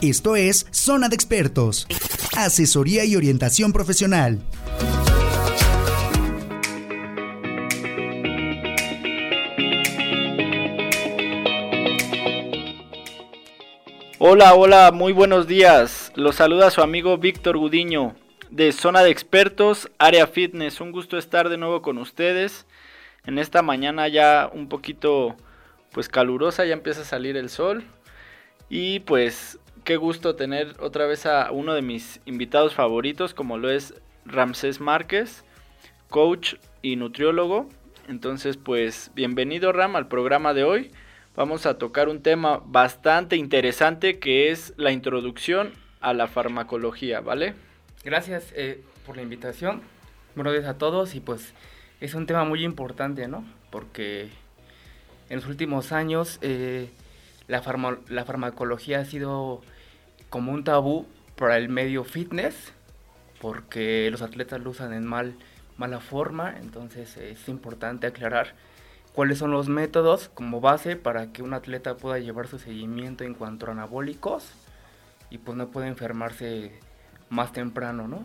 Esto es Zona de Expertos, asesoría y orientación profesional. Hola, hola, muy buenos días. Los saluda su amigo Víctor Gudiño de Zona de Expertos, Área Fitness. Un gusto estar de nuevo con ustedes. En esta mañana ya un poquito pues calurosa, ya empieza a salir el sol. Y pues qué gusto tener otra vez a uno de mis invitados favoritos, como lo es Ramsés Márquez, coach y nutriólogo. Entonces, pues bienvenido Ram al programa de hoy vamos a tocar un tema bastante interesante que es la introducción a la farmacología, ¿vale? Gracias eh, por la invitación. Buenos días a todos y pues es un tema muy importante, ¿no? Porque en los últimos años eh, la, la farmacología ha sido como un tabú para el medio fitness porque los atletas lo usan en mal, mala forma, entonces es importante aclarar cuáles son los métodos como base para que un atleta pueda llevar su seguimiento en cuanto a anabólicos y pues no pueda enfermarse más temprano, ¿no?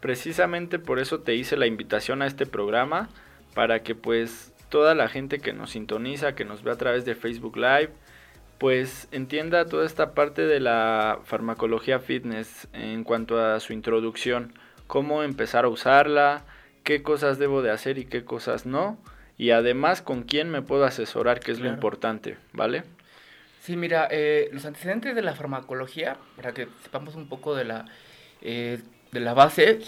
Precisamente por eso te hice la invitación a este programa para que pues toda la gente que nos sintoniza, que nos ve a través de Facebook Live, pues entienda toda esta parte de la farmacología fitness en cuanto a su introducción, cómo empezar a usarla, qué cosas debo de hacer y qué cosas no y además con quién me puedo asesorar, que es lo importante, ¿vale? Sí, mira, eh, los antecedentes de la farmacología, para que sepamos un poco de la, eh, de la base,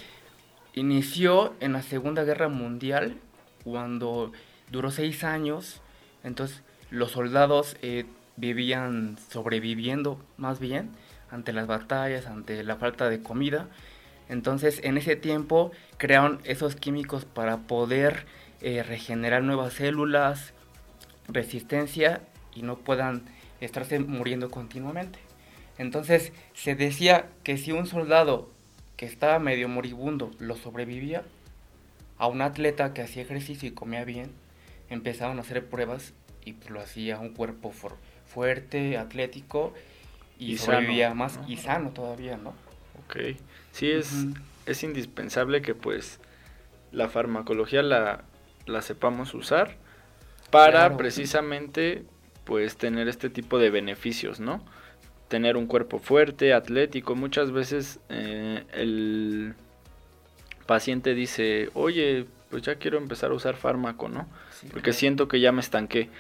inició en la Segunda Guerra Mundial, cuando duró seis años, entonces los soldados eh, vivían sobreviviendo más bien ante las batallas, ante la falta de comida, entonces en ese tiempo crearon esos químicos para poder eh, regenerar nuevas células, resistencia y no puedan estarse muriendo continuamente. Entonces se decía que si un soldado que estaba medio moribundo lo sobrevivía, a un atleta que hacía ejercicio y comía bien, empezaron a hacer pruebas y pues, lo hacía un cuerpo fuerte, atlético y, sobrevivía más y sano todavía, ¿no? Ok, sí es, es indispensable que pues la farmacología la, la sepamos usar para precisamente pues tener este tipo de beneficios, ¿no? Tener un cuerpo fuerte, atlético. Muchas veces eh, el paciente dice, oye, pues ya quiero empezar a usar fármaco, ¿no? Porque siento que ya me estanqué.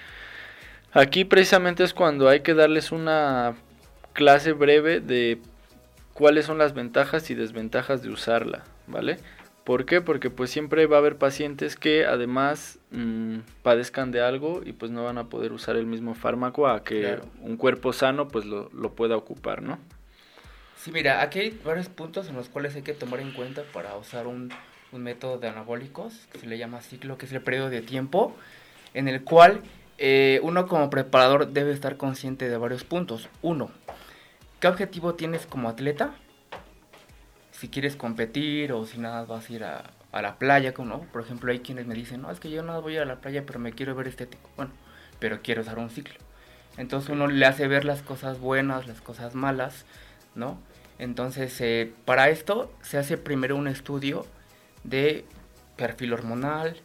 Aquí precisamente es cuando hay que darles una clase breve de cuáles son las ventajas y desventajas de usarla, ¿vale? ¿Por qué? Porque pues siempre va a haber pacientes que además mm, padezcan de algo y pues no van a poder usar el mismo fármaco a que un cuerpo sano pues lo, pueda ocupar, ¿no? Sí, mira, aquí hay varios puntos en los cuales hay que tomar en cuenta para usar un, método de anabólicos, que se le llama ciclo, que es el periodo de tiempo, en el cual eh, uno como preparador debe estar consciente de varios puntos. Uno, ¿qué objetivo tienes como atleta? si quieres competir o si nada vas a ir a, la playa, ¿no? Por ejemplo, hay quienes me dicen, no, es que yo no voy a la playa, pero me quiero ver estético. Bueno, pero quiero usar un ciclo. Entonces uno le hace ver las cosas buenas, las cosas malas, ¿no? Entonces, eh, para esto se hace primero un estudio de perfil hormonal,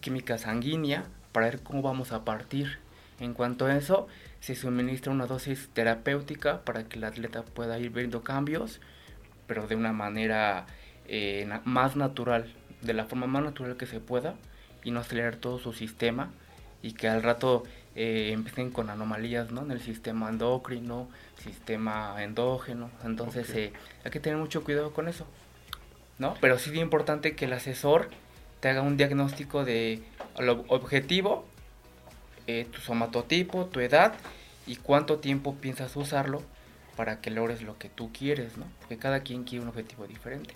química sanguínea, para ver cómo vamos a partir. En cuanto a eso, se suministra una dosis terapéutica para que el atleta pueda ir viendo cambios pero de una manera eh, más natural, de la forma más natural que se pueda y no acelerar todo su sistema y que al rato eh, empiecen con anomalías ¿no? en el sistema endocrino, sistema endógeno. Entonces eh, hay que tener mucho cuidado con eso. ¿no? Pero sí es importante que el asesor te haga un diagnóstico de lo objetivo, tu somatotipo, tu edad y cuánto tiempo piensas usarlo para que logres lo que tú quieres, ¿no? Porque cada quien quiere un objetivo diferente.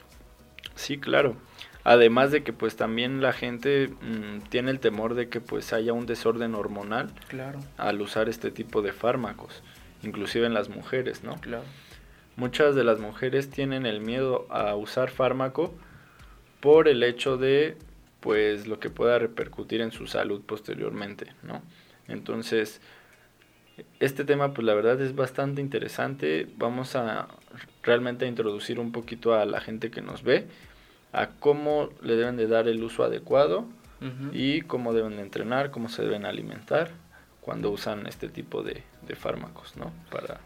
Sí, claro. Además de que pues también la gente mm, tiene el temor de que pues haya un desorden hormonal claro. al usar este tipo de fármacos, inclusive en las mujeres, ¿no? Claro. Muchas de las mujeres tienen el miedo a usar fármaco por el hecho de pues lo que pueda repercutir en su salud posteriormente, ¿no? Entonces, Este tema, pues la verdad es bastante interesante. Vamos a realmente a introducir un poquito a la gente que nos ve, a cómo le deben de dar el uso adecuado y cómo deben de entrenar, cómo se deben alimentar cuando usan este tipo de, de fármacos, ¿no? Para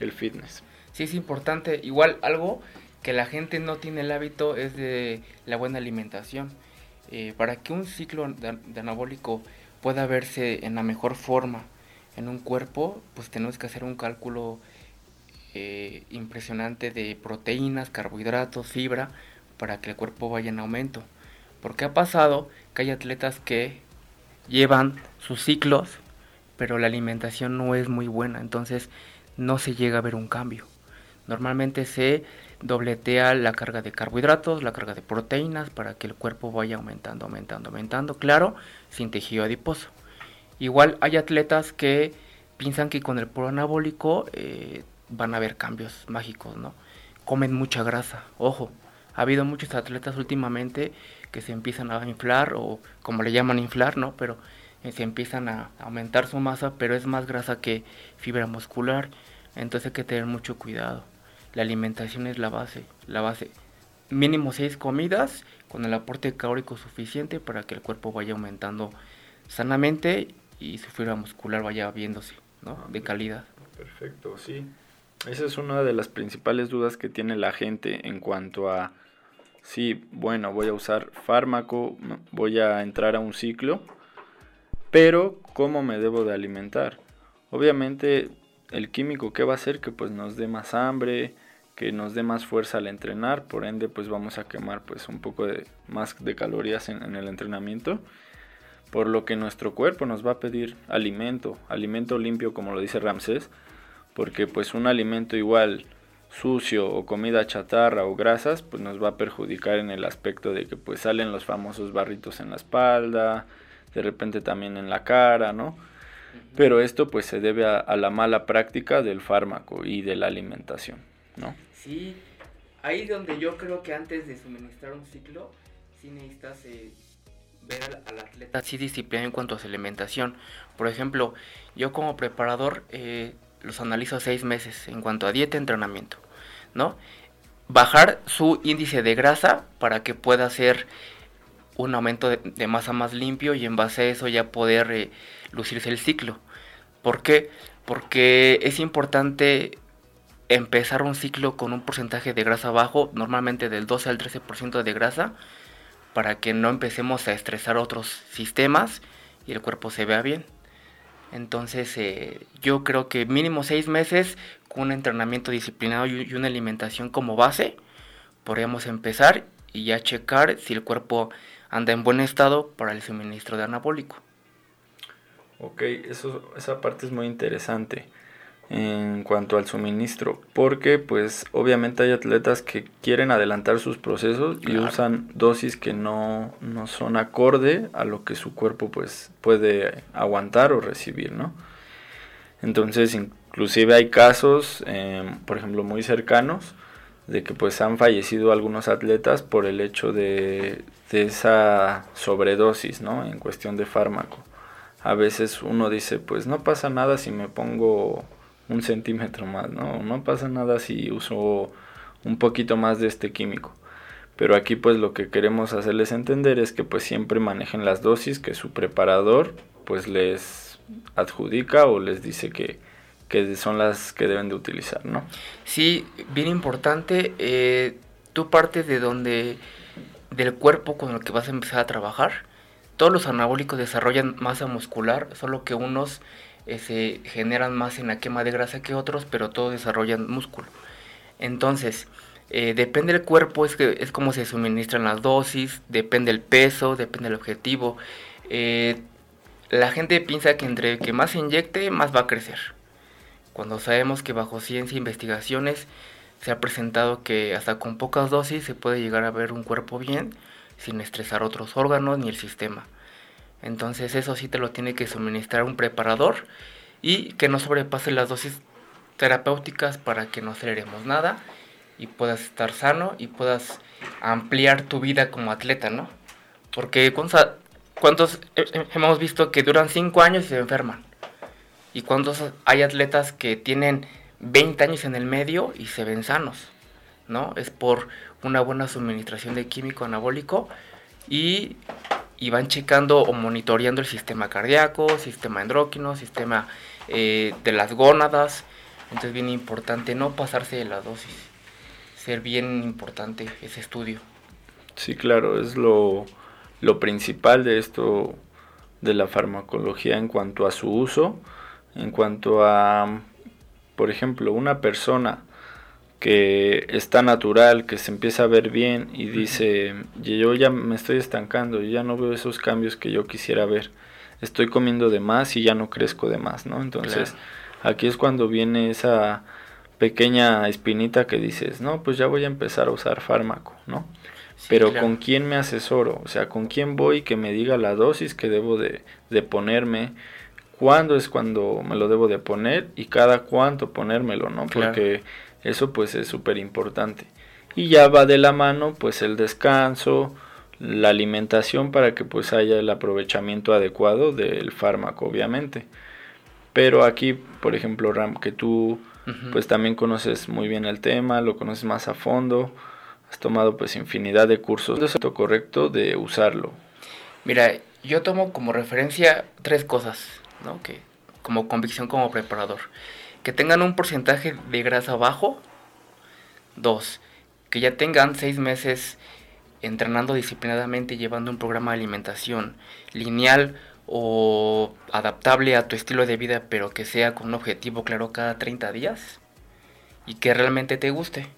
el fitness. Sí, es importante. Igual algo que la gente no tiene el hábito es de la buena alimentación. Eh, para que un ciclo anabólico pueda verse en la mejor forma en un cuerpo, pues tenemos que hacer un cálculo eh, impresionante de proteínas, carbohidratos, fibra, para que el cuerpo vaya en aumento. Porque ha pasado que hay atletas que llevan sus ciclos, pero la alimentación no es muy buena, entonces no se llega a ver un cambio. Normalmente se dobletea la carga de carbohidratos, la carga de proteínas para que el cuerpo vaya aumentando, aumentando, aumentando, claro, sin tejido adiposo. Igual hay atletas que piensan que con el puro anabólico eh, van a haber cambios mágicos, ¿no? Comen mucha grasa, ojo, ha habido muchos atletas últimamente que se empiezan a inflar o como le llaman inflar, ¿no? Pero eh, se empiezan a aumentar su masa, pero es más grasa que fibra muscular, entonces hay que tener mucho cuidado la alimentación es la base, la base. Mínimo seis comidas con el aporte calórico suficiente para que el cuerpo vaya aumentando sanamente y su fibra muscular vaya viéndose, ¿no? De calidad. Perfecto, sí. Esa es una de las principales dudas que tiene la gente en cuanto a, sí, bueno, voy a usar fármaco, voy a entrar a un ciclo, pero ¿cómo me debo de alimentar? Obviamente el químico que va a hacer que pues nos dé más hambre, que nos dé más fuerza al entrenar, por ende pues vamos a quemar pues un poco más de calorías en, el entrenamiento, por lo que nuestro cuerpo nos va a pedir alimento, alimento limpio como lo dice Ramsés, porque pues un alimento igual sucio o comida chatarra o grasas pues nos va a perjudicar en el aspecto de que pues salen los famosos barritos en la espalda, de repente también en la cara, ¿no? Pero esto pues se debe a, la mala práctica del fármaco y de la alimentación, ¿no? Sí, ahí donde yo creo que antes de suministrar un ciclo, sí necesitas eh, ver al, atleta sí disciplina en cuanto a su alimentación. Por ejemplo, yo como preparador eh, los analizo seis meses en cuanto a dieta y entrenamiento, ¿no? Bajar su índice de grasa para que pueda hacer un aumento de, masa más limpio y en base a eso ya poder eh, lucirse el ciclo. ¿Por qué? Porque es importante empezar un ciclo con un porcentaje de grasa bajo, normalmente del 12 al 13% de grasa, para que no empecemos a estresar otros sistemas y el cuerpo se vea bien. Entonces eh, yo creo que mínimo seis meses con un entrenamiento disciplinado y una alimentación como base, podríamos empezar y ya checar si el cuerpo anda en buen estado para el suministro de anabólico. Ok, eso, esa parte es muy interesante en cuanto al suministro, porque pues obviamente hay atletas que quieren adelantar sus procesos y usan dosis que no, no, son acorde a lo que su cuerpo pues puede aguantar o recibir, ¿no? Entonces inclusive hay casos, em, por ejemplo, muy cercanos, de que pues han fallecido algunos atletas por el hecho de, de esa sobredosis, ¿no? En cuestión de fármaco. A veces uno dice, pues no pasa nada si me pongo un centímetro más, ¿no? No pasa nada si uso un poquito más de este químico. Pero aquí pues lo que queremos hacerles entender es que pues siempre manejen las dosis que su preparador pues les adjudica o les dice que, que son las que deben de utilizar, ¿no? Sí, bien importante, eh, tú partes de donde, del cuerpo con el que vas a empezar a trabajar. Todos los anabólicos desarrollan masa muscular, solo que unos eh, se generan más en la quema de grasa que otros, pero todos desarrollan músculo. Entonces, eh, depende del cuerpo, es, que, es como se suministran las dosis, depende el peso, depende el objetivo. la gente piensa que entre que más se inyecte, más va a crecer cuando sabemos que bajo ciencia e investigaciones se ha presentado que hasta con pocas dosis se puede llegar a ver un cuerpo bien sin estresar otros órganos ni el sistema. Entonces eso sí te lo tiene que suministrar un preparador y que no sobrepase las dosis terapéuticas para que no aceleremos nada y puedas estar sano y puedas ampliar tu vida como atleta, ¿no? Porque ¿cuántos hemos visto que duran 5 años y se enferman? y cuántos hay atletas que tienen 20 años en el medio y se ven sanos, ¿no? Es por una buena suministración de químico anabólico y, van checando o monitoreando el sistema cardíaco, sistema endocrino, sistema eh, de las gónadas. Entonces bien importante no pasarse de la dosis, ser bien importante ese estudio. Sí, claro, es lo, lo principal de esto de la farmacología en cuanto a su uso, en cuanto a, por ejemplo, una persona que está natural, que se empieza a ver bien y dice, yo ya me estoy estancando, yo ya no veo esos cambios que yo quisiera ver, estoy comiendo de más y ya no crezco de más, ¿no? Entonces, aquí es cuando viene esa pequeña espinita que dices, no, pues ya voy a empezar a usar fármaco, ¿no? Pero ¿con quién me asesoro? O sea, ¿con quién voy que me diga la dosis que debo de, de ponerme? ¿Cuándo es cuando me lo debo de poner? Y cada cuánto ponérmelo, ¿no? Porque eso pues es súper importante. Y ya va de la mano pues el descanso, la alimentación para que pues haya el aprovechamiento adecuado del fármaco, obviamente. Pero aquí, por ejemplo, Ram, que tú pues también conoces muy bien el tema, lo conoces más a fondo, has tomado pues infinidad de cursos. ¿Es lo correcto de usarlo? Mira, yo tomo como referencia tres cosas, ¿no? Que como convicción como preparador que tengan un porcentaje de grasa bajo. Dos, que ya tengan seis meses entrenando disciplinadamente y llevando un programa de alimentación lineal o adaptable a tu estilo de vida, pero que sea con un objetivo claro cada 30 días y que realmente te guste.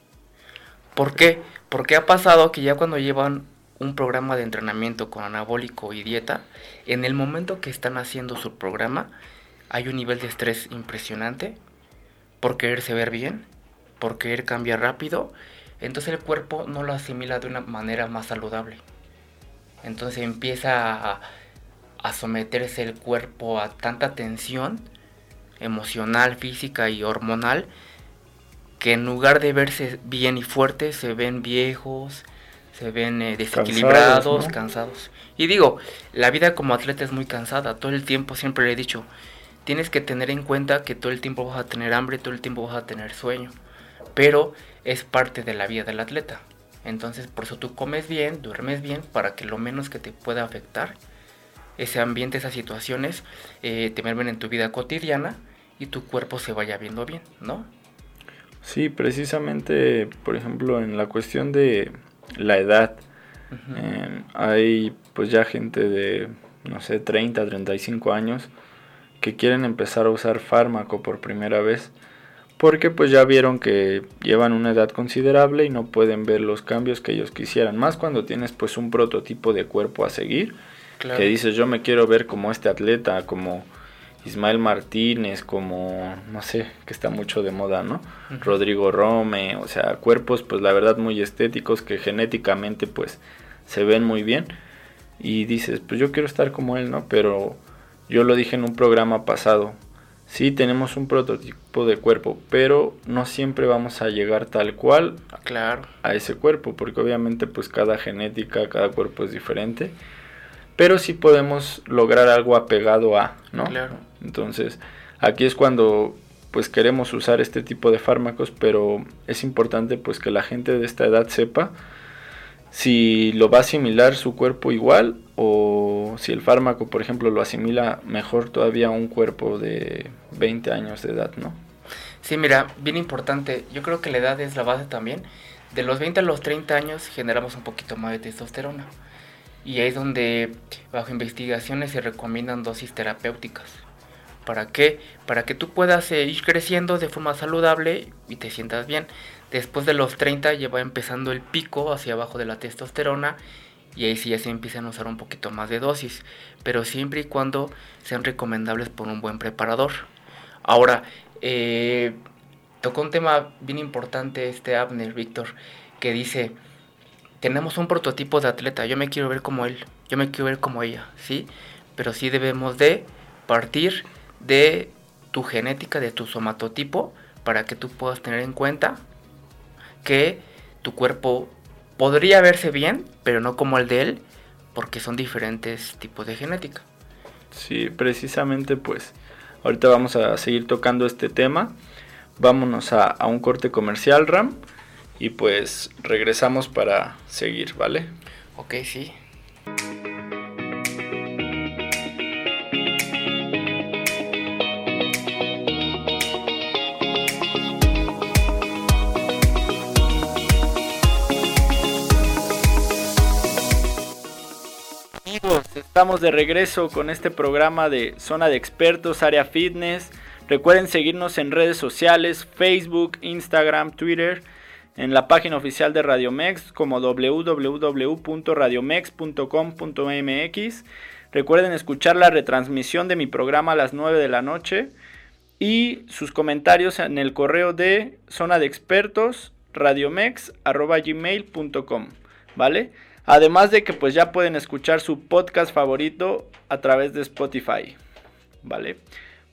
¿Por qué? Porque ha pasado que ya cuando llevan un programa de entrenamiento con anabólico y dieta, en el momento que están haciendo su programa, hay un nivel de estrés impresionante por quererse ver bien, por querer cambiar rápido, entonces el cuerpo no lo asimila de una manera más saludable. Entonces empieza a, a someterse el cuerpo a tanta tensión emocional, física y hormonal que en lugar de verse bien y fuertes se ven viejos, se ven eh, desequilibrados, cansados. Y digo, la vida como atleta es muy cansada, todo el tiempo siempre le he dicho, tienes que tener en cuenta que todo el tiempo vas a tener hambre, todo el tiempo vas a tener sueño, pero es parte de la vida del atleta. Entonces, por eso tú comes bien, duermes bien, para que lo menos que te pueda afectar ese ambiente, esas situaciones, eh, te mermen en tu vida cotidiana y tu cuerpo se vaya viendo bien, ¿no? Sí, precisamente, por ejemplo, en la cuestión de la edad, hay pues ya gente de, no sé, 30, 35 años que quieren empezar a usar fármaco por primera vez porque pues ya vieron que llevan una edad considerable y no pueden ver los cambios que ellos quisieran, más cuando tienes pues un prototipo de cuerpo a seguir, que dices yo me quiero ver como este atleta, como Ismael Martínez, como no sé, que está mucho de moda, ¿no? Rodrigo Rome, o sea, cuerpos pues la verdad muy estéticos que genéticamente pues se ven muy bien y dices, pues yo quiero estar como él, ¿no? Pero yo lo dije en un programa pasado. Sí, tenemos un prototipo de cuerpo, pero no siempre vamos a llegar tal cual claro. a ese cuerpo, porque obviamente pues cada genética, cada cuerpo es diferente, pero sí podemos lograr algo apegado a, ¿no? Claro. Entonces, aquí es cuando pues queremos usar este tipo de fármacos, pero es importante pues que la gente de esta edad sepa si lo va a asimilar su cuerpo igual o si el fármaco, por ejemplo, lo asimila mejor todavía a un cuerpo de 20 años de edad, ¿no? Sí, mira, bien importante, yo creo que la edad es la base también. De los 20 a los 30 años generamos un poquito más de testosterona. Y es donde bajo investigaciones se recomiendan dosis terapéuticas. ¿Para qué? Para que tú puedas eh, ir creciendo de forma saludable y te sientas bien. Después de los 30 ya va empezando el pico hacia abajo de la testosterona y ahí sí ya se empiezan a usar un poquito más de dosis, pero siempre y cuando sean recomendables por un buen preparador. Ahora, eh, tocó un tema bien importante este Abner, Víctor, que dice, tenemos un prototipo de atleta, yo me quiero ver como él, yo me quiero ver como ella, ¿sí? Pero sí debemos de partir de tu genética, de tu somatotipo, para que tú puedas tener en cuenta que tu cuerpo podría verse bien, pero no como el de él, porque son diferentes tipos de genética. Sí, precisamente pues Ahorita vamos a seguir tocando este tema. Vámonos a, a un corte comercial, Ram. Y pues regresamos para seguir, ¿vale? Ok, sí. Estamos de regreso con este programa de Zona de Expertos, Área Fitness. Recuerden seguirnos en redes sociales, Facebook, Instagram, Twitter, en la página oficial de Radiomex como www.radiomex.com.mx. Recuerden escuchar la retransmisión de mi programa a las 9 de la noche y sus comentarios en el correo de zona de expertos radiomex.gmail.com, ¿vale? Además de que pues ya pueden escuchar su podcast favorito a través de Spotify. ¿Vale?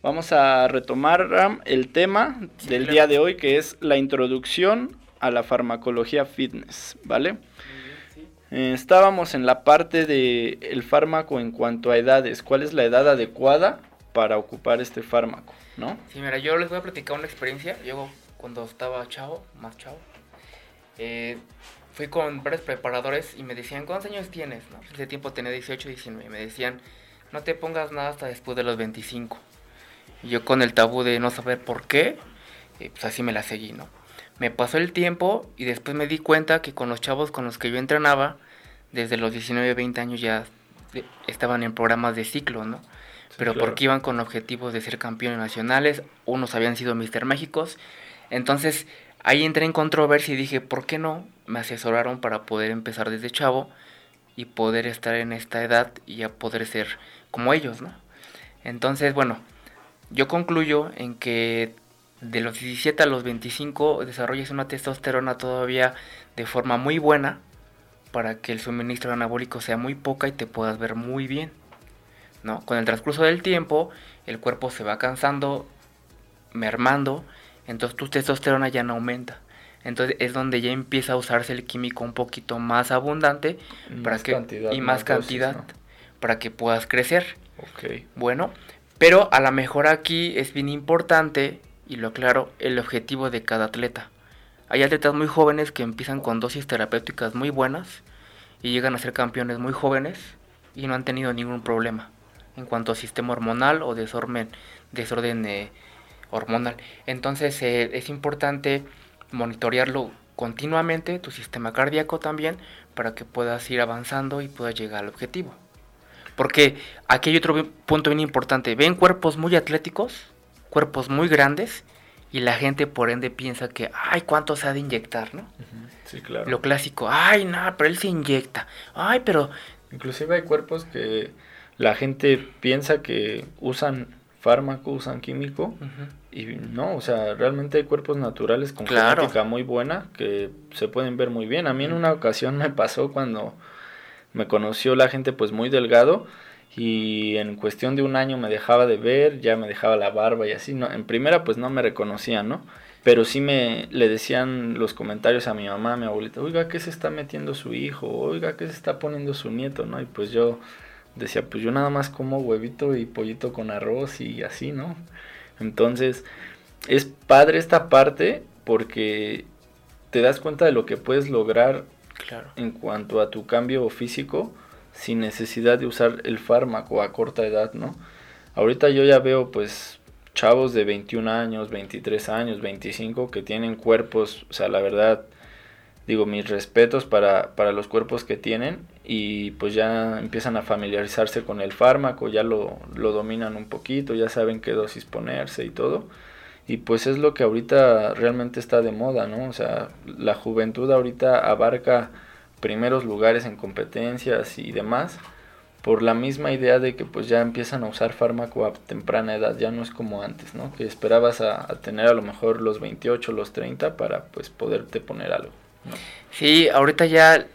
Vamos a retomar el tema del día de hoy que es la introducción a la farmacología fitness, ¿vale? Eh, estábamos en la parte del el fármaco en cuanto a edades. ¿Cuál es la edad adecuada para ocupar este fármaco, no? Sí, mira, yo les voy a platicar una experiencia. Yo cuando estaba chavo, más chavo, eh, fui con varios preparadores y me decían, ¿cuántos años tienes? ¿No? Ese tiempo tenía 18, 19. Y me decían, no te pongas nada hasta después de los 25. Y yo con el tabú de no saber por qué, eh, pues así me la seguí, ¿no? Me pasó el tiempo y después me di cuenta que con los chavos con los que yo entrenaba, desde los 19, 20 años ya estaban en programas de ciclo, ¿no? Pero porque iban con objetivos de ser campeones nacionales, unos habían sido Mister Méxicos. Entonces, ahí entré en controversia y dije, ¿por qué no? Me asesoraron para poder empezar desde chavo y poder estar en esta edad y ya poder ser como ellos, ¿no? Entonces, bueno, yo concluyo en que de los 17 a los 25 desarrolles una testosterona todavía de forma muy buena para que el suministro anabólico sea muy poca y te puedas ver muy bien. ¿no? Con el transcurso del tiempo, el cuerpo se va cansando, mermando entonces tu testosterona ya no aumenta. Entonces es donde ya empieza a usarse el químico un poquito más abundante y para más que, cantidad, y más, cantidad para que puedas crecer. Okay. Bueno, pero a lo mejor aquí es bien importante, y lo aclaro, el objetivo de cada atleta. Hay atletas muy jóvenes que empiezan con dosis terapéuticas muy buenas y llegan a ser campeones muy jóvenes y no han tenido ningún problema en cuanto a sistema hormonal o desorden, desorden eh, hormonal. Entonces eh, es importante monitorearlo continuamente, tu sistema cardíaco también, para que puedas ir avanzando y puedas llegar al objetivo. Porque aquí hay otro punto bien importante. Ven cuerpos muy atléticos, cuerpos muy grandes, y la gente por ende piensa que, ay, ¿cuánto se ha de inyectar, no? Sí, claro. Lo clásico, ay, no, pero él se inyecta. Ay, pero... Inclusive hay cuerpos que la gente piensa que usan fármaco, usan químico. Y no, o sea, realmente hay cuerpos naturales con genética muy buena que se pueden ver muy bien. A mí en una ocasión me pasó cuando me conoció la gente pues muy delgado y en cuestión de un año me dejaba de ver, ya me dejaba la barba y así. No, en primera pues no me reconocían, ¿no? Pero sí me le decían los comentarios a mi mamá, a mi abuelita, oiga, ¿qué se está metiendo su hijo? Oiga, ¿qué se está poniendo su nieto? ¿No? Y pues yo decía, pues yo nada más como huevito y pollito con arroz y así, ¿no? Entonces, es padre esta parte porque te das cuenta de lo que puedes lograr en cuanto a tu cambio físico sin necesidad de usar el fármaco a corta edad, ¿no? Ahorita yo ya veo pues chavos de 21 años, 23 años, 25 que tienen cuerpos, o sea, la verdad, digo, mis respetos para, para los cuerpos que tienen y pues ya empiezan a familiarizarse con el fármaco, ya lo, lo dominan un poquito, ya saben qué dosis ponerse y todo. Y pues es lo que ahorita realmente está de moda, ¿no? O sea, la juventud ahorita abarca primeros lugares en competencias y demás por la misma idea de que pues ya empiezan a usar fármaco a temprana edad, ya no es como antes, ¿no? Que esperabas a, tener a lo mejor los 28, los 30 para pues poderte poner algo. Sí, ahorita ya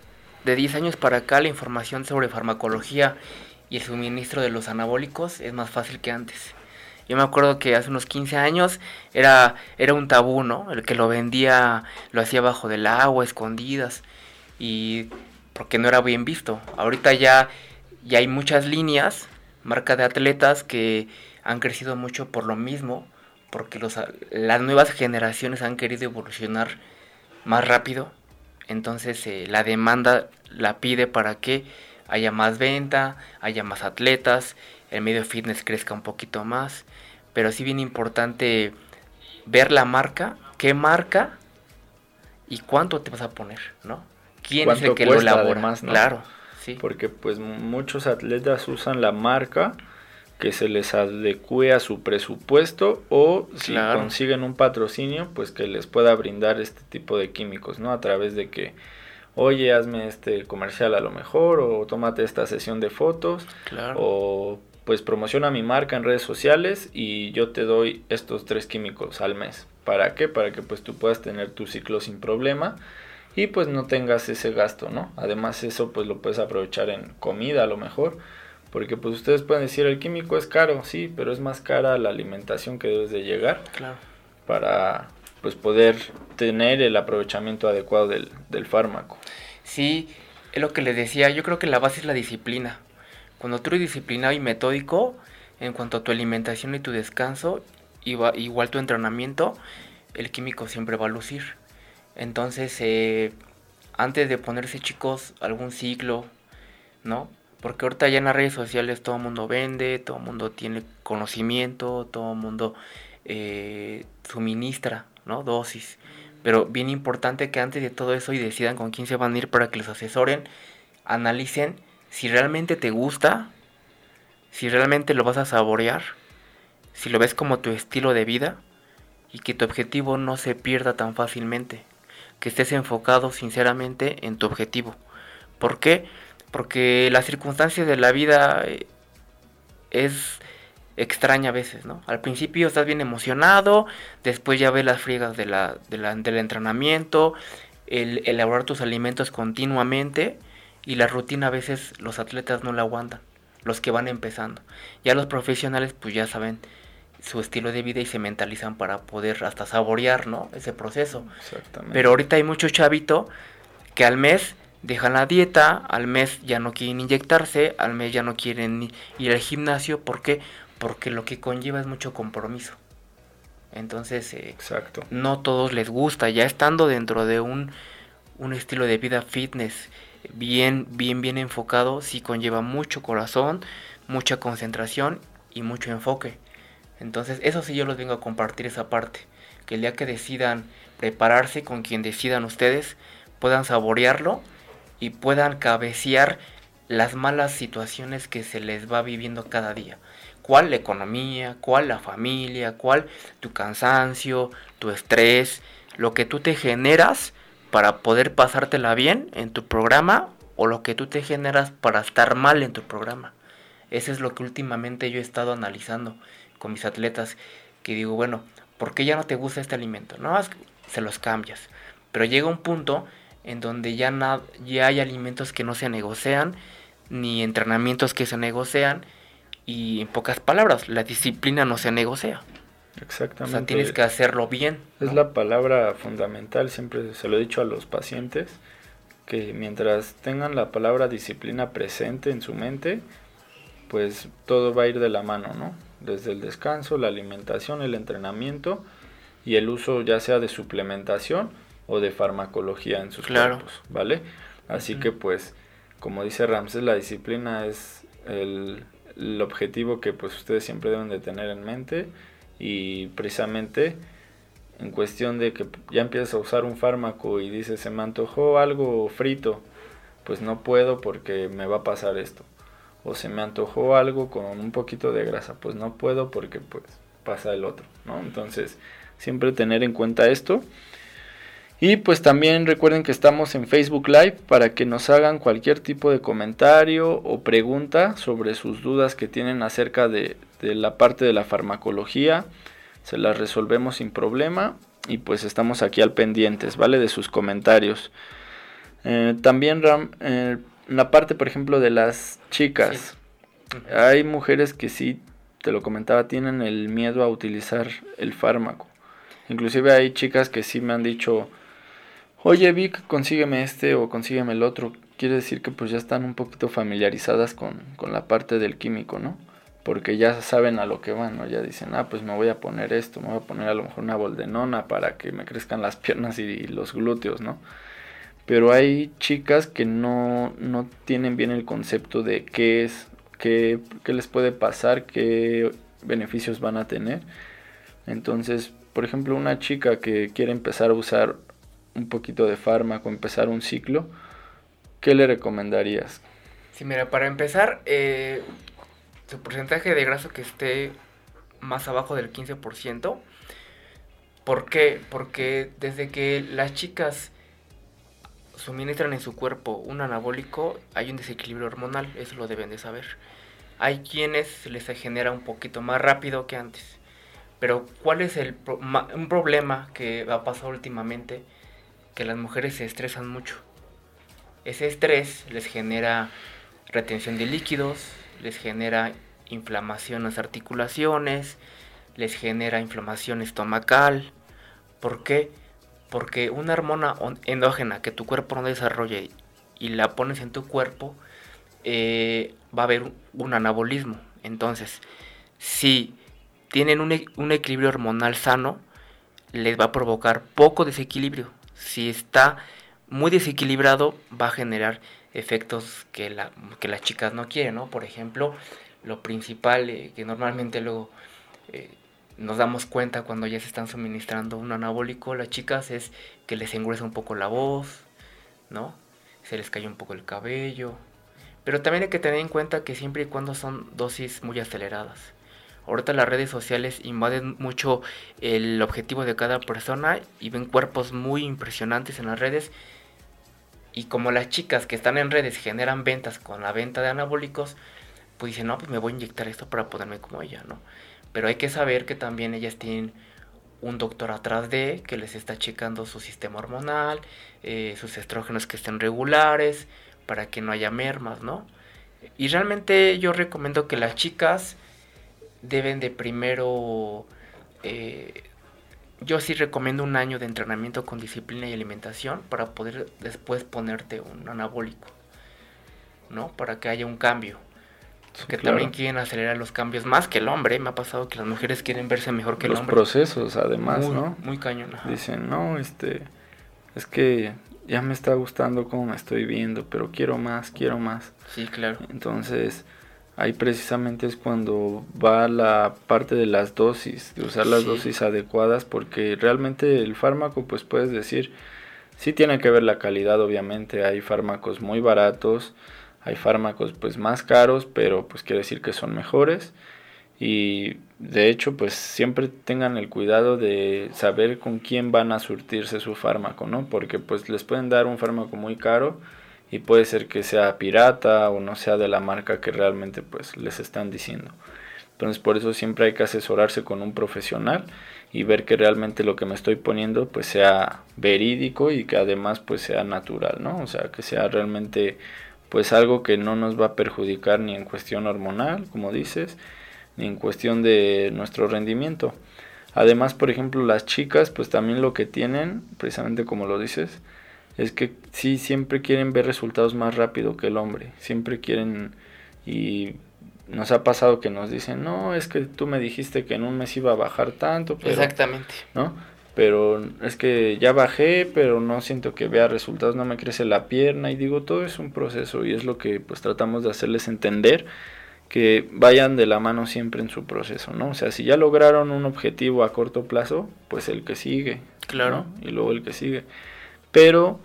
de 10 años para acá la información sobre farmacología y el suministro de los anabólicos es más fácil que antes. Yo me acuerdo que hace unos 15 años era, era un tabú, ¿no? El que lo vendía lo hacía bajo del agua, escondidas, y porque no era bien visto. Ahorita ya, ya hay muchas líneas, marca de atletas, que han crecido mucho por lo mismo, porque los, las nuevas generaciones han querido evolucionar más rápido, entonces eh, la demanda la pide para que haya más venta, haya más atletas, el medio fitness crezca un poquito más, pero sí bien importante ver la marca, qué marca y cuánto te vas a poner, ¿no? ¿Quién es el que lo elabora? Claro, sí. Porque pues muchos atletas usan la marca que se les adecue a su presupuesto o si consiguen un patrocinio, pues que les pueda brindar este tipo de químicos, ¿no? A través de que, oye, hazme este comercial a lo mejor, o tómate esta sesión de fotos, claro. o pues promociona mi marca en redes sociales y yo te doy estos tres químicos al mes. ¿Para qué? Para que pues tú puedas tener tu ciclo sin problema y pues no tengas ese gasto, ¿no? Además eso pues lo puedes aprovechar en comida a lo mejor porque pues ustedes pueden decir, el químico es caro, sí, pero es más cara la alimentación que debes de llegar. Claro. Para pues poder tener el aprovechamiento adecuado del, del fármaco. Sí, es lo que les decía, yo creo que la base es la disciplina. Cuando tú eres disciplinado y metódico en cuanto a tu alimentación y tu descanso, igual tu entrenamiento, el químico siempre va a lucir. Entonces, eh, antes de ponerse chicos algún ciclo, ¿no? Porque ahorita ya en las redes sociales todo el mundo vende, todo el mundo tiene conocimiento, todo el mundo eh, suministra, ¿no? Dosis. Pero bien importante que antes de todo eso y decidan con quién se van a ir para que los asesoren, analicen si realmente te gusta, si realmente lo vas a saborear, si lo ves como tu estilo de vida y que tu objetivo no se pierda tan fácilmente, que estés enfocado sinceramente en tu objetivo. ¿Por qué? porque las circunstancias de la vida eh, es extraña a veces, ¿no? Al principio estás bien emocionado, después ya ves las friegas del entrenamiento, el elaborar tus alimentos continuamente y la rutina a veces los atletas no la aguantan, los que van empezando. Ya los profesionales pues ya saben su estilo de vida y se mentalizan para poder hasta saborear, ¿no? Ese proceso. Exactamente. Pero ahorita hay mucho chavito que al mes dejan la dieta, al mes ya no quieren inyectarse, al mes ya no quieren ir al gimnasio, ¿por qué? Porque lo que conlleva es mucho compromiso. Entonces, eh, Exacto. no todos les gusta, ya estando dentro de un, un estilo de vida fitness bien, bien, bien enfocado, sí conlleva mucho corazón, mucha concentración y mucho enfoque. Entonces, eso sí yo los vengo a compartir esa parte, que el día que decidan prepararse con quien decidan ustedes, puedan saborearlo y puedan cabecear las malas situaciones que se les va viviendo cada día. ¿Cuál la economía? ¿Cuál la familia? ¿Cuál tu cansancio? ¿Tu estrés? Lo que tú te generas para poder pasártela bien en tu programa o lo que tú te generas para estar mal en tu programa. Eso es lo que últimamente yo he estado analizando con mis atletas, que digo, bueno, ¿por qué ya no te gusta este alimento? No, se los cambias. Pero llega un punto en donde ya, ya hay alimentos que no se negocian, ni entrenamientos que se negocian, y en pocas palabras, la disciplina no se negocia. Exactamente. O sea, tienes que hacerlo bien. Es la palabra fundamental, siempre se lo he dicho a los pacientes, que mientras tengan la palabra disciplina presente en su mente, pues todo va a ir de la mano, ¿no? Desde el descanso, la alimentación, el entrenamiento y el uso ya sea de suplementación o de farmacología en sus cuerpos, ¿vale? Así que pues, como dice Ramses, la disciplina es el, objetivo que pues ustedes siempre deben de tener en mente y precisamente en cuestión de que ya empiezas a usar un fármaco y dices se me antojó algo frito, pues no puedo porque me va a pasar esto. O se me antojó algo con un poquito de grasa, pues no puedo porque pues pasa el otro, ¿no? Entonces, siempre tener en cuenta esto. Y pues también recuerden que estamos en Facebook Live para que nos hagan cualquier tipo de comentario o pregunta sobre sus dudas que tienen acerca de, la parte de la farmacología. Se las resolvemos sin problema y pues estamos aquí al pendientes, ¿vale? De sus comentarios. Eh, también Ram, eh, la parte, por ejemplo, de las chicas. Hay mujeres que sí, te lo comentaba, tienen el miedo a utilizar el fármaco. Inclusive hay chicas que sí me han dicho, oye Vic, consígueme este o consígueme el otro, quiere decir que pues ya están un poquito familiarizadas con, la parte del químico, ¿no? porque ya saben a lo que van, ¿no? Ya dicen, ah, pues me voy a poner esto, me voy a poner a lo mejor una boldenona para que me crezcan las piernas y, los glúteos, ¿no? Pero hay chicas que no, no tienen bien el concepto de qué es, qué, qué les puede pasar, qué beneficios van a tener. Entonces, por ejemplo, una chica que quiere empezar a usar un poquito de fármaco, empezar un ciclo, ¿qué le recomendarías? Sí, mira, para empezar, eh, su porcentaje de grasa que esté más abajo del 15%. ¿Por qué? Porque desde que las chicas suministran en su cuerpo un anabólico, hay un desequilibrio hormonal, eso lo deben de saber. Hay quienes les genera un poquito más rápido que antes. Pero ¿cuál es el un problema que ha pasado últimamente? Que las mujeres se estresan mucho. Ese estrés les genera retención de líquidos, les genera inflamación en las articulaciones, les genera inflamación estomacal. ¿Por qué? Porque una hormona endógena que tu cuerpo no desarrolle y la pones en tu cuerpo, eh, va a haber un anabolismo. Entonces, si tienen un, e-, un, equilibrio hormonal sano, les va a provocar poco desequilibrio. Si está muy desequilibrado, va a generar efectos que las chicas no quieren, ¿no? Por ejemplo, lo principal eh, que normalmente luego eh, nos damos cuenta cuando ya se están suministrando un anabólico las chicas es que les engruesa un poco la voz, ¿no? Se les cae un poco el cabello. Pero también hay que tener en cuenta que siempre y cuando son dosis muy aceleradas. Ahorita las redes sociales invaden mucho el objetivo de cada persona y ven cuerpos muy impresionantes en las redes y como las chicas que están en redes generan ventas con la venta de anabólicos, pues dicen, no, pues me voy a inyectar esto para ponerme como ella, ¿no? Pero hay que saber que también ellas tienen un doctor atrás de que les está checando su sistema hormonal, eh, sus estrógenos que estén regulares, para que no haya mermas, ¿no? Y realmente yo recomiendo que las chicas deben de primero eh, yo sí recomiendo un año de entrenamiento con disciplina y alimentación para poder después ponerte un anabólico, ¿no? Para que haya un cambio. Que también quieren acelerar los cambios más que el hombre. Me ha pasado que las mujeres quieren verse mejor que el hombre. Los procesos, además, ¿no? Muy cañón. Dicen, no, este, es que ya me está gustando cómo me estoy viendo, pero quiero más, quiero más. Sí, claro. Entonces, ahí precisamente es cuando va la parte de las dosis, de usar las dosis adecuadas, porque realmente el fármaco, pues puedes decir, sí tiene que ver la calidad, obviamente, hay fármacos muy baratos, hay fármacos pues más caros, pero pues quiere decir que son mejores. Y de hecho, pues siempre tengan el cuidado de saber con quién van a surtirse su fármaco, ¿no? Porque pues les pueden dar un fármaco muy caro, y puede ser que sea pirata o no sea de la marca que realmente pues les están diciendo. Entonces por eso siempre hay que asesorarse con un profesional y ver que realmente lo que me estoy poniendo pues sea verídico y que además pues sea natural, ¿no? O sea, que sea realmente pues algo que no nos va a perjudicar ni en cuestión hormonal, como dices, ni en cuestión de nuestro rendimiento. Además, por ejemplo, las chicas pues también lo que tienen, precisamente como lo dices, es que sí, siempre quieren ver resultados más rápido que el hombre, siempre quieren y nos ha pasado que nos dicen, no, es que tú me dijiste que en un mes iba a bajar tanto, pero, Exactamente. ¿no? Pero es que ya bajé, pero no siento que vea resultados, no me crece la pierna y digo, todo es un proceso y es lo que pues tratamos de hacerles entender que vayan de la mano siempre en su proceso, ¿no? O sea, si ya lograron un objetivo a corto plazo, pues el que sigue. Claro. Y luego el que sigue pero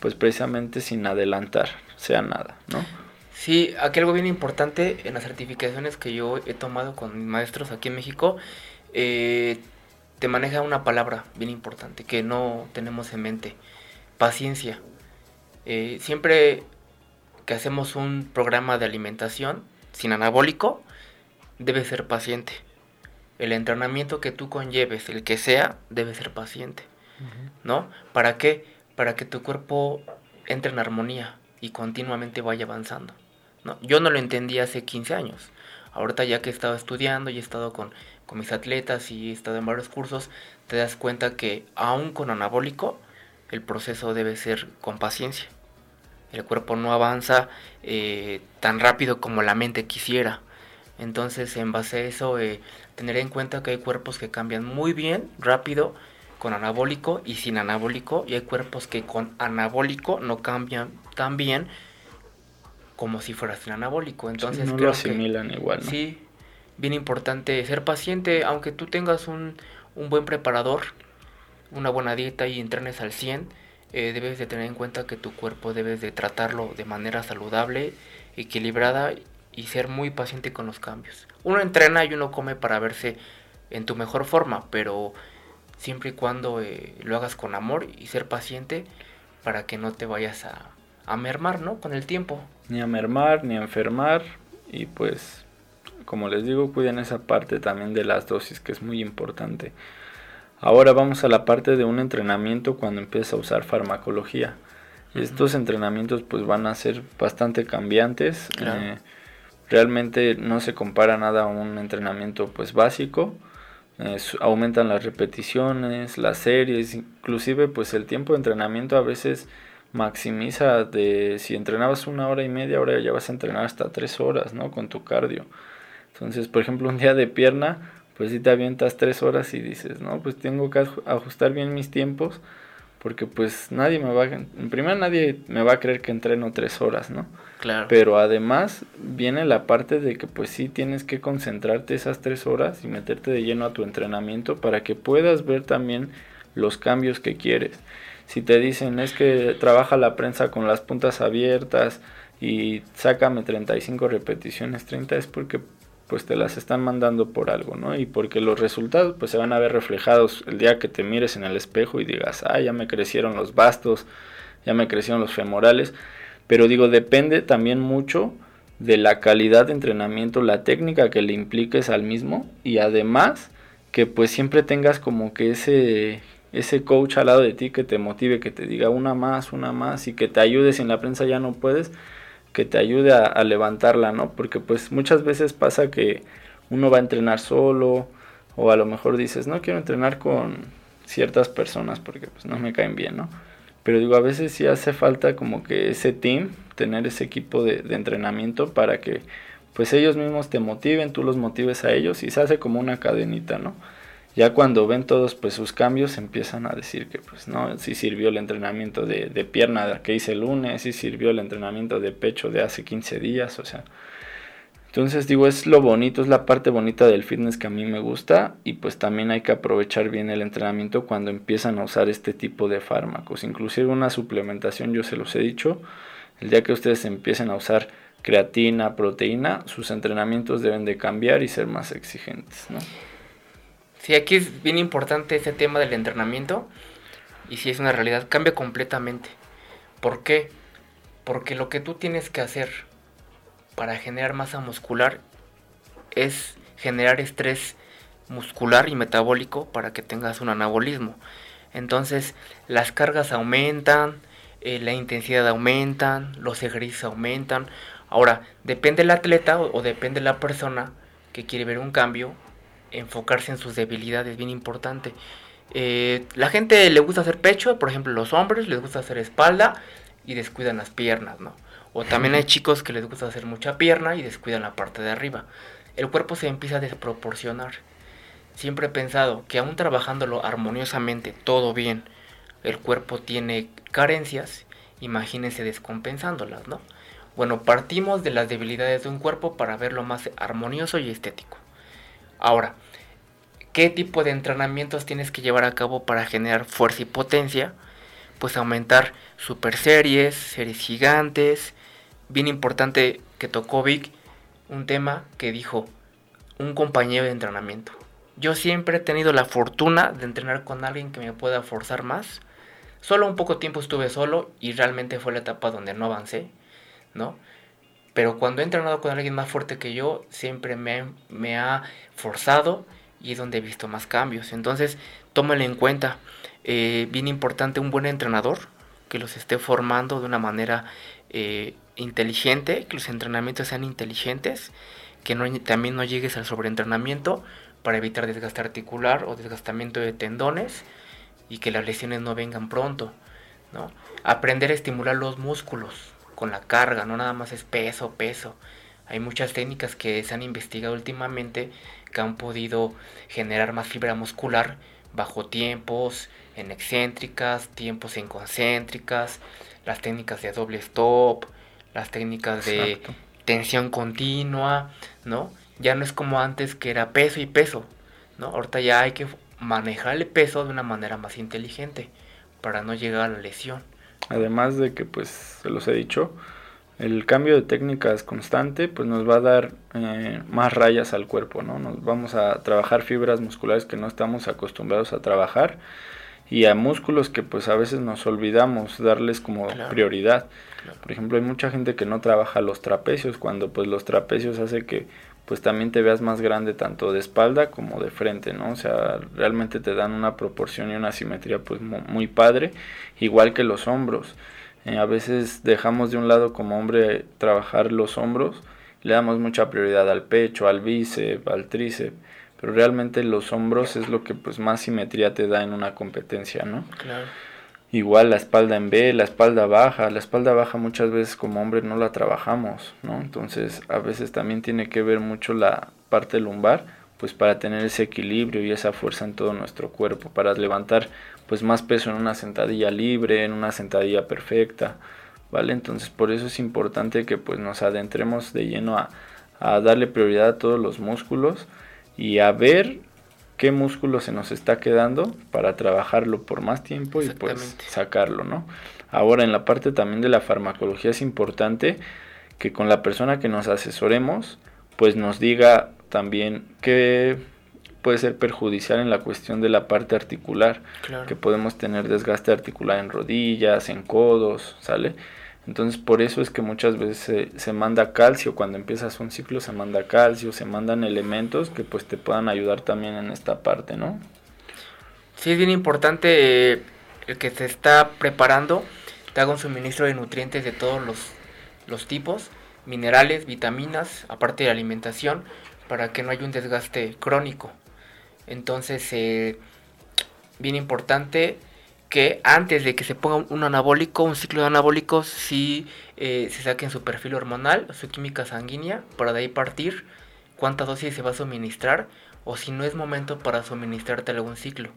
pues precisamente sin adelantar, sea nada, ¿no? Sí, aquí algo bien importante en las certificaciones que yo he tomado con mis maestros aquí en México, eh, te maneja una palabra bien importante que no tenemos en mente, paciencia. Eh, siempre que hacemos un programa de alimentación sin anabólico, debe ser paciente. El entrenamiento que tú conlleves, el que sea, debe ser paciente. ¿No? ¿Para qué? para que tu cuerpo entre en armonía y continuamente vaya avanzando. ¿no? Yo no lo entendí hace 15 años. Ahorita ya que he estado estudiando y he estado con, con mis atletas y he estado en varios cursos, te das cuenta que aún con anabólico, el proceso debe ser con paciencia. El cuerpo no avanza eh, tan rápido como la mente quisiera. Entonces, en base a eso, eh, tener en cuenta que hay cuerpos que cambian muy bien, rápido, con anabólico y sin anabólico, y hay cuerpos que con anabólico no cambian tan bien como si fuera sin anabólico. Entonces, no lo asimilan igual. ¿no? Sí, bien importante ser paciente, aunque tú tengas un, un buen preparador, una buena dieta y entrenes al 100, eh, debes de tener en cuenta que tu cuerpo debes de tratarlo de manera saludable, equilibrada y ser muy paciente con los cambios. Uno entrena y uno come para verse en tu mejor forma, pero siempre y cuando eh, lo hagas con amor y ser paciente para que no te vayas a, a mermar, ¿no? Con el tiempo. Ni a mermar, ni a enfermar y pues como les digo, cuiden esa parte también de las dosis que es muy importante. Ahora vamos a la parte de un entrenamiento cuando empieza a usar farmacología. Y estos entrenamientos pues van a ser bastante cambiantes. Eh, realmente no se compara nada a un entrenamiento pues básico. Eh, aumentan las repeticiones, las series, inclusive pues el tiempo de entrenamiento a veces maximiza de si entrenabas una hora y media, ahora ya vas a entrenar hasta tres horas, ¿no? Con tu cardio. Entonces, por ejemplo, un día de pierna, pues si te avientas tres horas y dices, no, pues tengo que ajustar bien mis tiempos, porque pues nadie me va a, en primer nadie me va a creer que entreno tres horas, ¿no? Claro. Pero además viene la parte de que pues sí tienes que concentrarte esas tres horas y meterte de lleno a tu entrenamiento para que puedas ver también los cambios que quieres. Si te dicen es que trabaja la prensa con las puntas abiertas y sácame 35 repeticiones, 30 es porque pues te las están mandando por algo, ¿no? Y porque los resultados pues se van a ver reflejados el día que te mires en el espejo y digas, ah, ya me crecieron los bastos, ya me crecieron los femorales, pero digo, depende también mucho de la calidad de entrenamiento, la técnica que le impliques al mismo y además que pues siempre tengas como que ese ese coach al lado de ti que te motive, que te diga una más, una más y que te ayude si en la prensa ya no puedes, que te ayude a, levantarla, ¿no? Porque pues muchas veces pasa que uno va a entrenar solo o a lo mejor dices, no quiero entrenar con ciertas personas porque pues no me caen bien, ¿no? Pero digo, a veces sí hace falta como que ese team, tener ese equipo de, de entrenamiento para que pues ellos mismos te motiven, tú los motives a ellos y se hace como una cadenita, ¿no? Ya cuando ven todos pues sus cambios empiezan a decir que pues no, sí sirvió el entrenamiento de, de pierna que hice el lunes, sí sirvió el entrenamiento de pecho de hace 15 días, o sea. Entonces digo, es lo bonito, es la parte bonita del fitness que a mí me gusta y pues también hay que aprovechar bien el entrenamiento cuando empiezan a usar este tipo de fármacos. Inclusive una suplementación, yo se los he dicho, el día que ustedes empiecen a usar creatina, proteína, sus entrenamientos deben de cambiar y ser más exigentes, ¿no? Sí, aquí es bien importante ese tema del entrenamiento. Y si es una realidad, cambia completamente. ¿Por qué? Porque lo que tú tienes que hacer para generar masa muscular es generar estrés muscular y metabólico para que tengas un anabolismo. Entonces las cargas aumentan, eh, la intensidad aumentan, los ejercicios aumentan. Ahora, depende del atleta o, depende de la persona que quiere ver un cambio, enfocarse en sus debilidades, bien importante. Eh, la gente le gusta hacer pecho, por ejemplo, los hombres les gusta hacer espalda y descuidan las piernas, ¿no? O también hay chicos que les gusta hacer mucha pierna y descuidan la parte de arriba. El cuerpo se empieza a desproporcionar. Siempre he pensado que aún trabajándolo armoniosamente, todo bien, el cuerpo tiene carencias, imagínense descompensándolas, ¿no? Bueno, partimos de las debilidades de un cuerpo para verlo más armonioso y estético. Ahora, ¿qué tipo de entrenamientos tienes que llevar a cabo para generar fuerza y potencia? Pues aumentar super series, series gigantes. Bien importante que tocó Vic un tema que dijo un compañero de entrenamiento. Yo siempre he tenido la fortuna de entrenar con alguien que me pueda forzar más. Solo un poco tiempo estuve solo y realmente fue la etapa donde no avancé, ¿no? Pero cuando he entrenado con alguien más fuerte que yo, siempre me, ha forzado y es donde he visto más cambios. Entonces, tómalo en cuenta. Eh, bien importante un buen entrenador que los esté formando de una manera eh, inteligente, que los entrenamientos sean inteligentes, que no, también no llegues al sobreentrenamiento para evitar desgaste articular o desgastamiento de tendones y que las lesiones no vengan pronto. ¿no? Aprender a estimular los músculos, con la carga, no nada más es peso, peso. Hay muchas técnicas que se han investigado últimamente que han podido generar más fibra muscular bajo tiempos, en excéntricas, tiempos en concéntricas, las técnicas de doble stop, las técnicas de tensión continua, ¿no? Ya no es como antes que era peso y peso, ¿no? Ahorita ya hay que manejar el peso de una manera más inteligente para no llegar a la lesión. Además de que, pues, se los he dicho, el cambio de técnicas constante, pues nos va a dar eh, más rayas al cuerpo, ¿no? Nos vamos a trabajar fibras musculares que no estamos acostumbrados a trabajar y a músculos que pues a veces nos olvidamos darles como prioridad. Por ejemplo, hay mucha gente que no trabaja los trapecios cuando pues los trapecios hace que pues también te veas más grande tanto de espalda como de frente, ¿no? O sea, realmente te dan una proporción y una simetría pues muy padre, igual que los hombros. Eh, a veces dejamos de un lado como hombre trabajar los hombros, le damos mucha prioridad al pecho, al bíceps, al tríceps, pero realmente los hombros es lo que pues más simetría te da en una competencia, ¿no? Claro. Igual la espalda en B, la espalda baja, la espalda baja muchas veces como hombre no la trabajamos, ¿no? Entonces a veces también tiene que ver mucho la parte lumbar, pues para tener ese equilibrio y esa fuerza en todo nuestro cuerpo, para levantar pues más peso en una sentadilla libre, en una sentadilla perfecta, ¿vale? Entonces por eso es importante que pues nos adentremos de lleno a, a darle prioridad a todos los músculos y a ver qué músculo se nos está quedando para trabajarlo por más tiempo y pues sacarlo, ¿no? Ahora en la parte también de la farmacología es importante que con la persona que nos asesoremos pues nos diga también qué puede ser perjudicial en la cuestión de la parte articular, que podemos tener desgaste articular en rodillas, en codos, ¿sale? Entonces por eso es que muchas veces se, manda calcio, cuando empiezas un ciclo se manda calcio, se mandan elementos que pues te puedan ayudar también en esta parte, ¿no? Sí, es bien importante eh, el que se está preparando, te haga un suministro de nutrientes de todos los, tipos, minerales, vitaminas, aparte de alimentación, para que no haya un desgaste crónico. Entonces, eh, bien importante que antes de que se ponga un anabólico, un ciclo de anabólicos, sí eh, se saquen su perfil hormonal, su química sanguínea, para de ahí partir cuánta dosis se va a suministrar o si no es momento para suministrarte algún ciclo.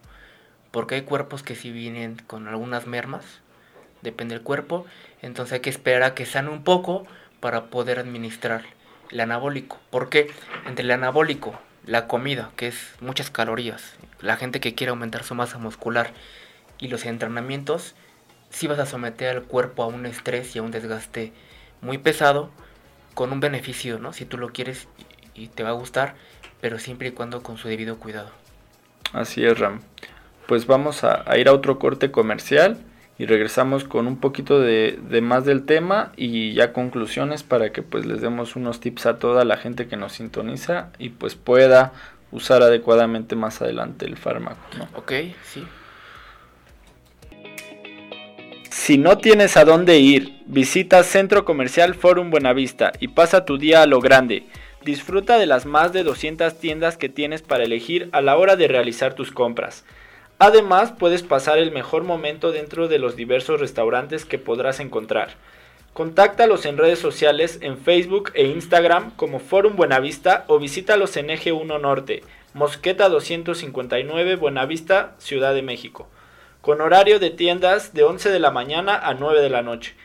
Porque hay cuerpos que si vienen con algunas mermas, depende del cuerpo, entonces hay que esperar a que sane un poco para poder administrar el anabólico. Porque entre el anabólico, la comida, que es muchas calorías, la gente que quiere aumentar su masa muscular, y los entrenamientos, si vas a someter al cuerpo a un estrés y a un desgaste muy pesado, con un beneficio, ¿no? Si tú lo quieres y, te va a gustar, pero siempre y cuando con su debido cuidado. Así es, Ram. Pues vamos a, ir a otro corte comercial y regresamos con un poquito de, de, más del tema y ya conclusiones para que pues les demos unos tips a toda la gente que nos sintoniza y pues pueda usar adecuadamente más adelante el fármaco. ¿no? Ok, sí. Si no tienes a dónde ir, visita Centro Comercial Forum Buenavista y pasa tu día a lo grande. Disfruta de las más de 200 tiendas que tienes para elegir a la hora de realizar tus compras. Además, puedes pasar el mejor momento dentro de los diversos restaurantes que podrás encontrar. Contáctalos en redes sociales en Facebook e Instagram como Forum Buenavista o visítalos en Eje 1 Norte, Mosqueta 259 Buenavista, Ciudad de México con horario de tiendas de 11 de la mañana a 9 de la noche.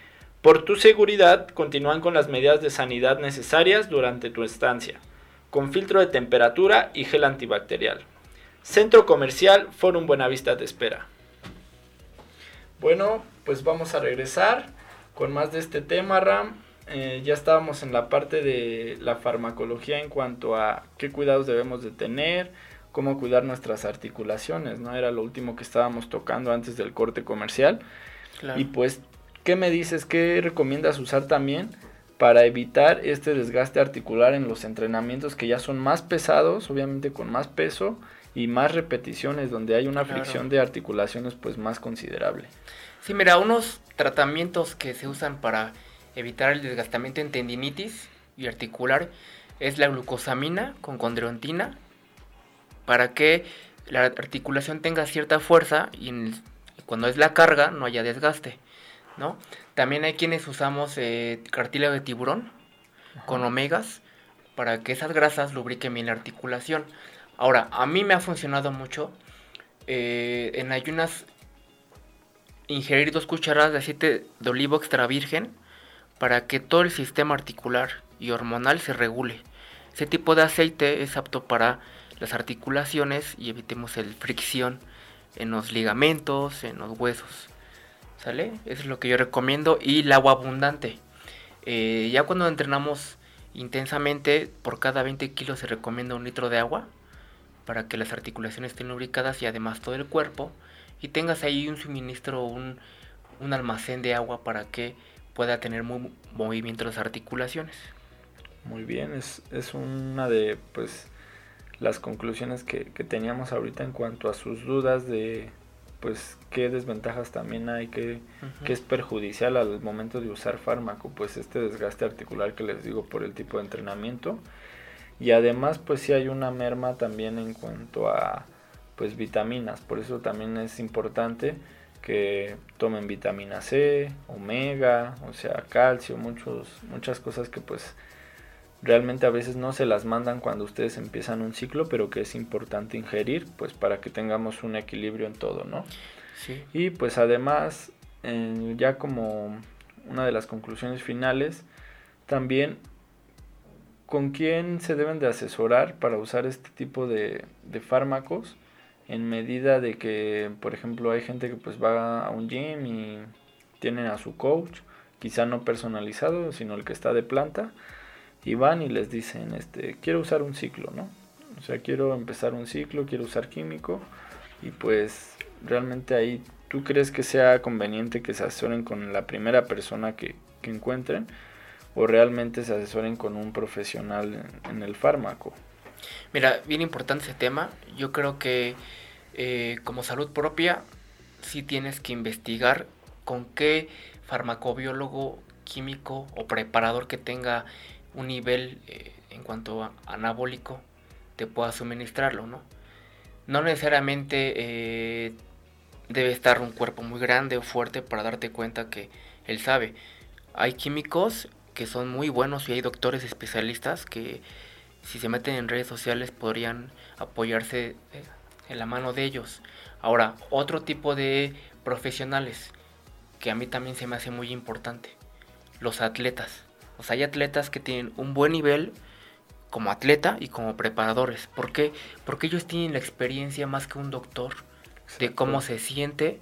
Por tu seguridad, continúan con las medidas de sanidad necesarias durante tu estancia, con filtro de temperatura y gel antibacterial. Centro Comercial Forum Buenavista te espera. Bueno, pues vamos a regresar con más de este tema, Ram. Eh, ya estábamos en la parte de la farmacología en cuanto a qué cuidados debemos de tener, cómo cuidar nuestras articulaciones, ¿no? Era lo último que estábamos tocando antes del corte comercial. Y pues, ¿qué me dices? ¿Qué recomiendas usar también para evitar este desgaste articular en los entrenamientos que ya son más pesados, obviamente con más peso y más repeticiones, donde hay una fricción de articulaciones pues más considerable? Sí, mira, unos tratamientos que se usan para evitar el desgastamiento en tendinitis y articular es la glucosamina con condroitina para que la articulación tenga cierta fuerza y cuando es la carga no haya desgaste, ¿no? También hay quienes usamos eh, cartílago de tiburón, con omegas para que esas grasas lubriquen bien la articulación. Ahora, a mí me ha funcionado mucho eh, en ayunas ingerir dos cucharadas de aceite de olivo extra virgen para que todo el sistema articular y hormonal se regule. Ese tipo de aceite es apto para las articulaciones y evitemos el fricción en los ligamentos, en los huesos. ¿Sale? Eso es lo que yo recomiendo. Y el agua abundante. Eh, ya cuando entrenamos intensamente, por cada 20 kilos se recomienda un litro de agua para que las articulaciones estén lubricadas y además todo el cuerpo. Y tengas ahí un suministro, un, un almacén de agua para que pueda tener muy, movimiento las articulaciones. Muy bien, es, es una de pues las conclusiones que, que, teníamos ahorita en cuanto a sus dudas de pues qué desventajas también hay, que, es perjudicial al momento de usar fármaco, pues este desgaste articular que les digo por el tipo de entrenamiento. Y además pues si hay una merma también en cuanto a pues vitaminas, por eso también es importante que tomen vitamina C, omega, o sea, calcio, muchos, muchas cosas que pues realmente a veces no se las mandan cuando ustedes empiezan un ciclo, pero que es importante ingerir, pues para que tengamos un equilibrio en todo, ¿no? Sí. Y pues además, ya como una de las conclusiones finales, también con quién se deben de asesorar para usar este tipo de, de fármacos en medida de que, por ejemplo, hay gente que pues va a un gym y tienen a su coach, quizá no personalizado, sino el que está de planta, y van y les dicen, este, quiero usar un ciclo, ¿no? O sea, quiero empezar un ciclo, quiero usar químico y pues realmente ahí tú crees que sea conveniente que se asesoren con la primera persona que, que encuentren o realmente se asesoren con un profesional en, el fármaco. Mira, bien importante ese tema. Yo creo que eh, como salud propia sí tienes que investigar con qué farmacobiólogo químico o preparador que tenga un nivel eh, en cuanto a anabólico te pueda suministrarlo, ¿no? No necesariamente eh, debe estar un cuerpo muy grande o fuerte para darte cuenta que él sabe. Hay químicos que son muy buenos y hay doctores especialistas que si se meten en redes sociales podrían apoyarse eh, en la mano de ellos. Ahora, otro tipo de profesionales que a mí también se me hace muy importante, los atletas. O sea, hay atletas que tienen un buen nivel como atleta y como preparadores. ¿Por qué? Porque ellos tienen la experiencia más que un doctor de cómo se siente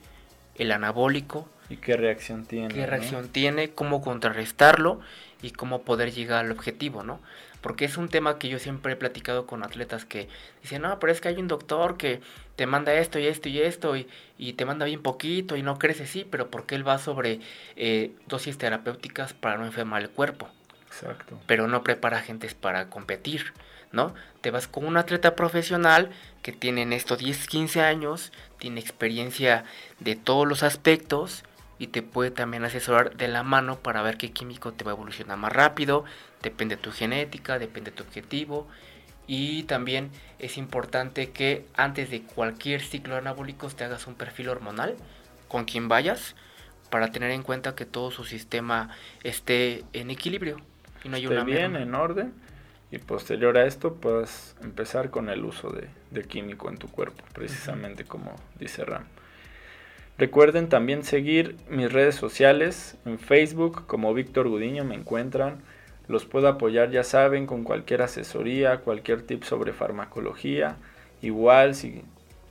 el anabólico. Y qué reacción tiene. Qué reacción tiene, cómo contrarrestarlo y cómo poder llegar al objetivo, ¿no? Porque es un tema que yo siempre he platicado con atletas que dicen, no, pero es que hay un doctor que te manda esto y esto y esto y, y te manda bien poquito y no crece, sí, pero porque él va sobre eh, dosis terapéuticas para no enfermar el cuerpo. Exacto. Pero no prepara gentes para competir, ¿no? Te vas con un atleta profesional que tiene en estos 10, 15 años, tiene experiencia de todos los aspectos y te puede también asesorar de la mano para ver qué químico te va a evolucionar más rápido, depende de tu genética, depende de tu objetivo y también es importante que antes de cualquier ciclo anabólico te hagas un perfil hormonal con quien vayas para tener en cuenta que todo su sistema esté en equilibrio y no hay esté bien, en orden y posterior a esto puedas empezar con el uso de, químico en tu cuerpo, precisamente como dice Ram. Recuerden también seguir mis redes sociales en Facebook como Víctor Gudiño me encuentran. Los puedo apoyar, ya saben, con cualquier asesoría, cualquier tip sobre farmacología. Igual si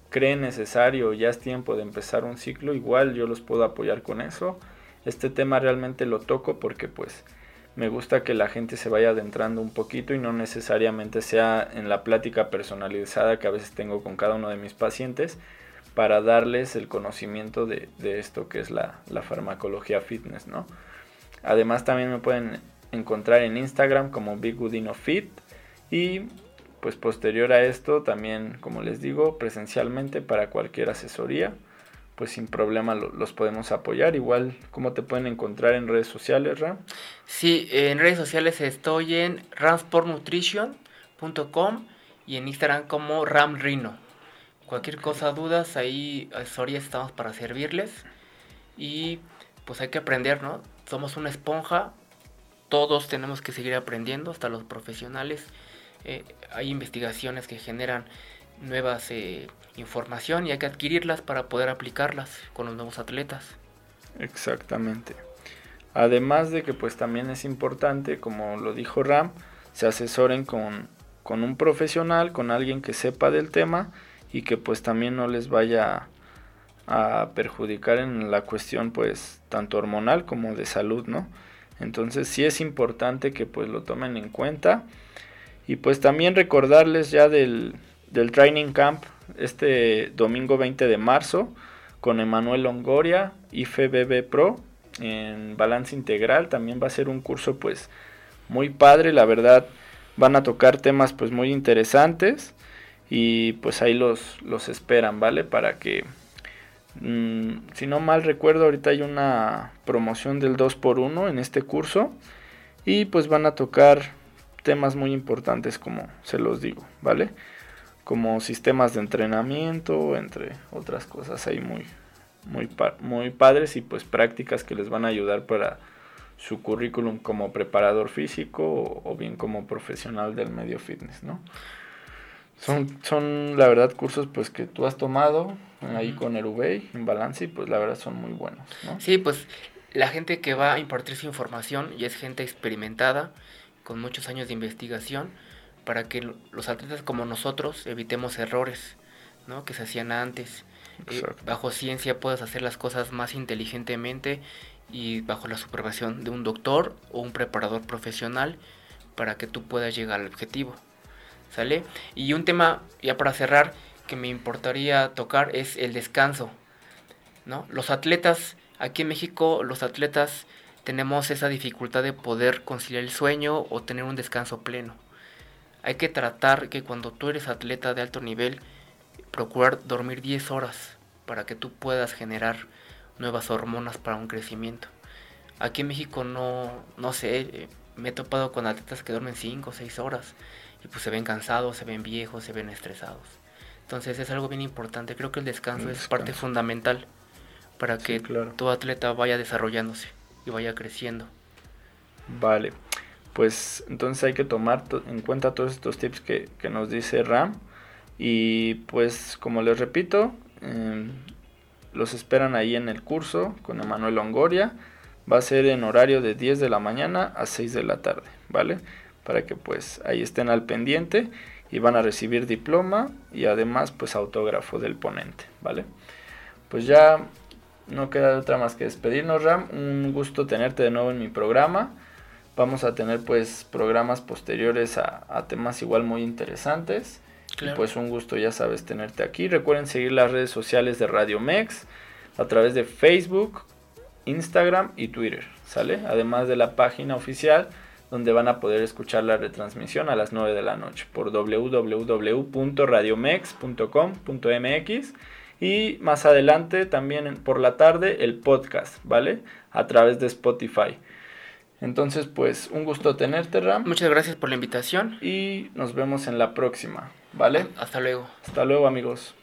creen necesario ya es tiempo de empezar un ciclo, igual yo los puedo apoyar con eso. Este tema realmente lo toco porque pues me gusta que la gente se vaya adentrando un poquito y no necesariamente sea en la plática personalizada que a veces tengo con cada uno de mis pacientes, para darles el conocimiento de, esto que es la, farmacología fitness, ¿no? Además también me pueden encontrar en Instagram como Big y pues posterior a esto también, como les digo, presencialmente para cualquier asesoría, pues sin problema los podemos apoyar. Igual, ¿cómo te pueden encontrar en redes sociales, Ram? Sí, en redes sociales estoy en ramsportnutrition.com y en Instagram como ramrino. Cualquier cosa, dudas, ahí asesorías estamos para servirles. Y pues hay que aprender, ¿no? Somos una esponja, todos tenemos que seguir aprendiendo, hasta los profesionales. Eh, hay investigaciones que generan nuevas eh, información y hay que adquirirlas para poder aplicarlas con los nuevos atletas. Exactamente. Además de que pues también es importante, como lo dijo Ram, se asesoren con, con un profesional, con alguien que sepa del tema y que pues también no les vaya a perjudicar en la cuestión pues tanto hormonal como de salud, ¿no? Entonces sí es importante que pues lo tomen en cuenta. Y pues también recordarles ya del, del training camp este domingo 20 de marzo con Emanuel Longoria, IFBB Pro en balance integral, también va a ser un curso pues muy padre, la verdad van a tocar temas pues muy interesantes. Y pues ahí los, los esperan, ¿vale? Para que Mm, si no mal recuerdo, ahorita hay una promoción del 2x1 en este curso. Y pues van a tocar temas muy importantes como se los digo, ¿vale? Como sistemas de entrenamiento, entre otras cosas ahí muy, muy, muy padres y pues prácticas que les van a ayudar para su currículum como preparador físico o, o bien como profesional del medio fitness, ¿no? Son, son la verdad cursos pues que tú has tomado ahí con el UBEI en balance y pues la verdad son muy buenos, ¿no? Sí, pues la gente que va a impartir su información y es gente experimentada con muchos años de investigación para que los atletas como nosotros evitemos errores, ¿no? Que se hacían antes. Eh, bajo ciencia puedes hacer las cosas más inteligentemente y bajo la supervisión de un doctor o un preparador profesional para que tú puedas llegar al objetivo. ¿Sale? Y un tema, ya para cerrar, que me importaría tocar es el descanso. ¿no? Los atletas, aquí en México, los atletas tenemos esa dificultad de poder conciliar el sueño o tener un descanso pleno. Hay que tratar que cuando tú eres atleta de alto nivel, procurar dormir 10 horas para que tú puedas generar nuevas hormonas para un crecimiento. Aquí en México no, no sé, eh, me he topado con atletas que duermen 5 o 6 horas y pues se ven cansados, se ven viejos, se ven estresados. Entonces es algo bien importante. Creo que el descanso, es parte fundamental para que tu atleta vaya desarrollándose y vaya creciendo. Vale, pues entonces hay que tomar en cuenta todos estos tips que, nos dice Ram. Y pues como les repito, em, los esperan ahí en el curso con Emanuel Longoria. Va a ser en horario de 10 de la mañana a 6 de la tarde, ¿vale? Para que pues ahí estén al pendiente y van a recibir diploma y además pues autógrafo del ponente, ¿vale? Pues ya no queda otra más que despedirnos, Ram. Un gusto tenerte de nuevo en mi programa. Vamos a tener pues programas posteriores a, temas igual muy interesantes. Y pues un gusto, ya sabes, tenerte aquí. Recuerden seguir las redes sociales de Radio Mex a través de Facebook, Instagram y Twitter, ¿sale? Además de la página oficial donde van a poder escuchar la retransmisión a las 9 de la noche por www.radiomex.com.mx y más adelante también por la tarde el podcast, ¿vale? A través de Spotify. Entonces, pues un gusto tenerte, Ram. Muchas gracias por la invitación. Y nos vemos en la próxima, ¿vale? Hasta luego. Hasta luego, amigos.